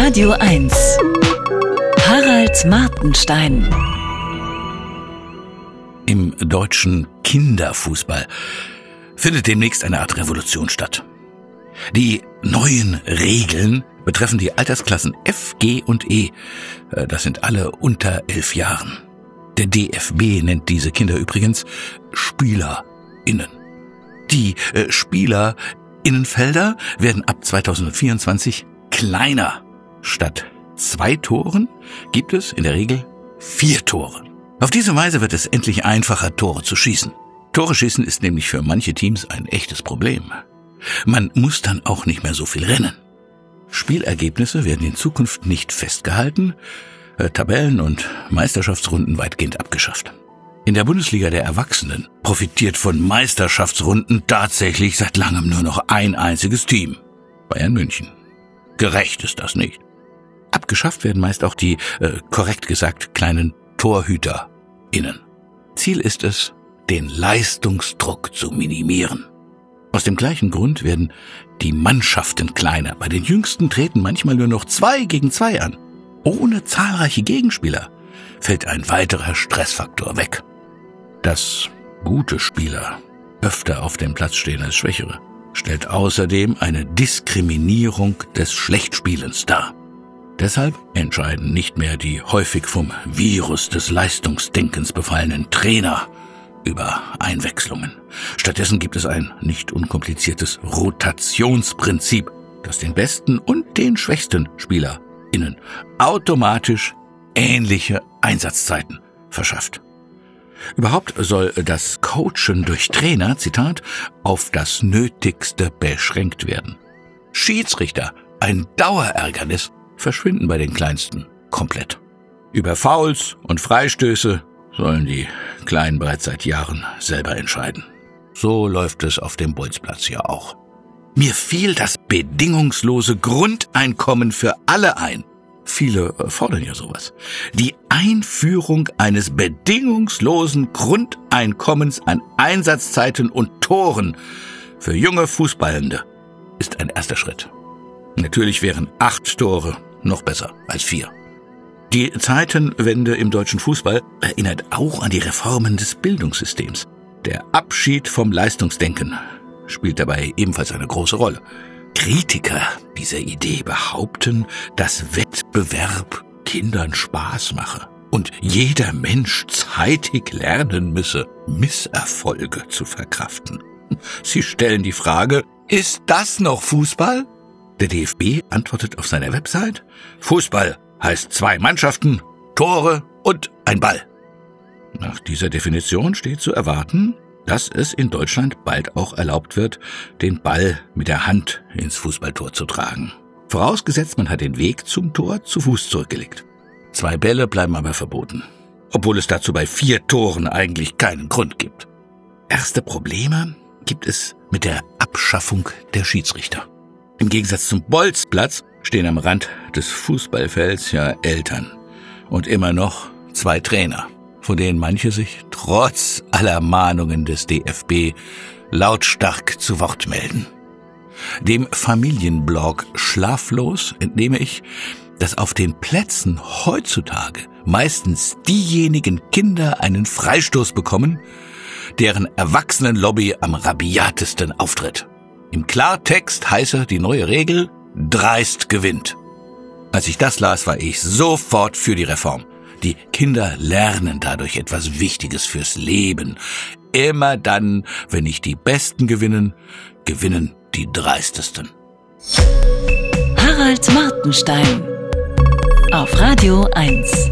Radio 1. Harald Martenstein. Im deutschen Kinderfußball findet demnächst eine Art Revolution statt. Die neuen Regeln betreffen die Altersklassen F, G und E. Äh, das sind alle unter elf Jahren. Der DFB nennt diese Kinder übrigens SpielerInnen. Die äh, SpielerInnenfelder werden ab 2024 kleiner. Statt zwei Toren gibt es in der Regel vier Tore. Auf diese Weise wird es endlich einfacher, Tore zu schießen. Tore schießen ist nämlich für manche Teams ein echtes Problem. Man muss dann auch nicht mehr so viel rennen. Spielergebnisse werden in Zukunft nicht festgehalten, äh, Tabellen und Meisterschaftsrunden weitgehend abgeschafft. In der Bundesliga der Erwachsenen profitiert von Meisterschaftsrunden tatsächlich seit langem nur noch ein einziges Team. Bayern München. Gerecht ist das nicht. Abgeschafft werden meist auch die, äh, korrekt gesagt, kleinen TorhüterInnen. Ziel ist es, den Leistungsdruck zu minimieren. Aus dem gleichen Grund werden die Mannschaften kleiner. Bei den Jüngsten treten manchmal nur noch zwei gegen zwei an. Ohne zahlreiche Gegenspieler fällt ein weiterer Stressfaktor weg. Dass gute Spieler öfter auf dem Platz stehen als schwächere, stellt außerdem eine Diskriminierung des Schlechtspielens dar. Deshalb entscheiden nicht mehr die häufig vom Virus des Leistungsdenkens befallenen Trainer über Einwechslungen. Stattdessen gibt es ein nicht unkompliziertes Rotationsprinzip, das den besten und den schwächsten SpielerInnen automatisch ähnliche Einsatzzeiten verschafft. Überhaupt soll das Coachen durch Trainer, Zitat, auf das Nötigste beschränkt werden. Schiedsrichter, ein Dauerärgernis, verschwinden bei den Kleinsten komplett. Über Fouls und Freistöße sollen die Kleinen bereits seit Jahren selber entscheiden. So läuft es auf dem Bolzplatz ja auch. Mir fiel das bedingungslose Grundeinkommen für alle ein. Viele fordern ja sowas. Die Einführung eines bedingungslosen Grundeinkommens an Einsatzzeiten und Toren für junge Fußballende ist ein erster Schritt. Natürlich wären acht Tore noch besser als vier. Die Zeitenwende im deutschen Fußball erinnert auch an die Reformen des Bildungssystems. Der Abschied vom Leistungsdenken spielt dabei ebenfalls eine große Rolle. Kritiker dieser Idee behaupten, dass Wettbewerb Kindern Spaß mache und jeder Mensch zeitig lernen müsse, Misserfolge zu verkraften. Sie stellen die Frage, ist das noch Fußball? Der DFB antwortet auf seiner Website, Fußball heißt zwei Mannschaften, Tore und ein Ball. Nach dieser Definition steht zu erwarten, dass es in Deutschland bald auch erlaubt wird, den Ball mit der Hand ins Fußballtor zu tragen. Vorausgesetzt, man hat den Weg zum Tor zu Fuß zurückgelegt. Zwei Bälle bleiben aber verboten, obwohl es dazu bei vier Toren eigentlich keinen Grund gibt. Erste Probleme gibt es mit der Abschaffung der Schiedsrichter. Im Gegensatz zum Bolzplatz stehen am Rand des Fußballfelds ja Eltern und immer noch zwei Trainer, von denen manche sich trotz aller Mahnungen des DFB lautstark zu Wort melden. Dem Familienblog Schlaflos entnehme ich, dass auf den Plätzen heutzutage meistens diejenigen Kinder einen Freistoß bekommen, deren Erwachsenenlobby am rabiatesten auftritt. Im Klartext heiße die neue Regel, dreist gewinnt. Als ich das las, war ich sofort für die Reform. Die Kinder lernen dadurch etwas Wichtiges fürs Leben. Immer dann, wenn nicht die Besten gewinnen, gewinnen die Dreistesten. Harald Martenstein auf Radio 1.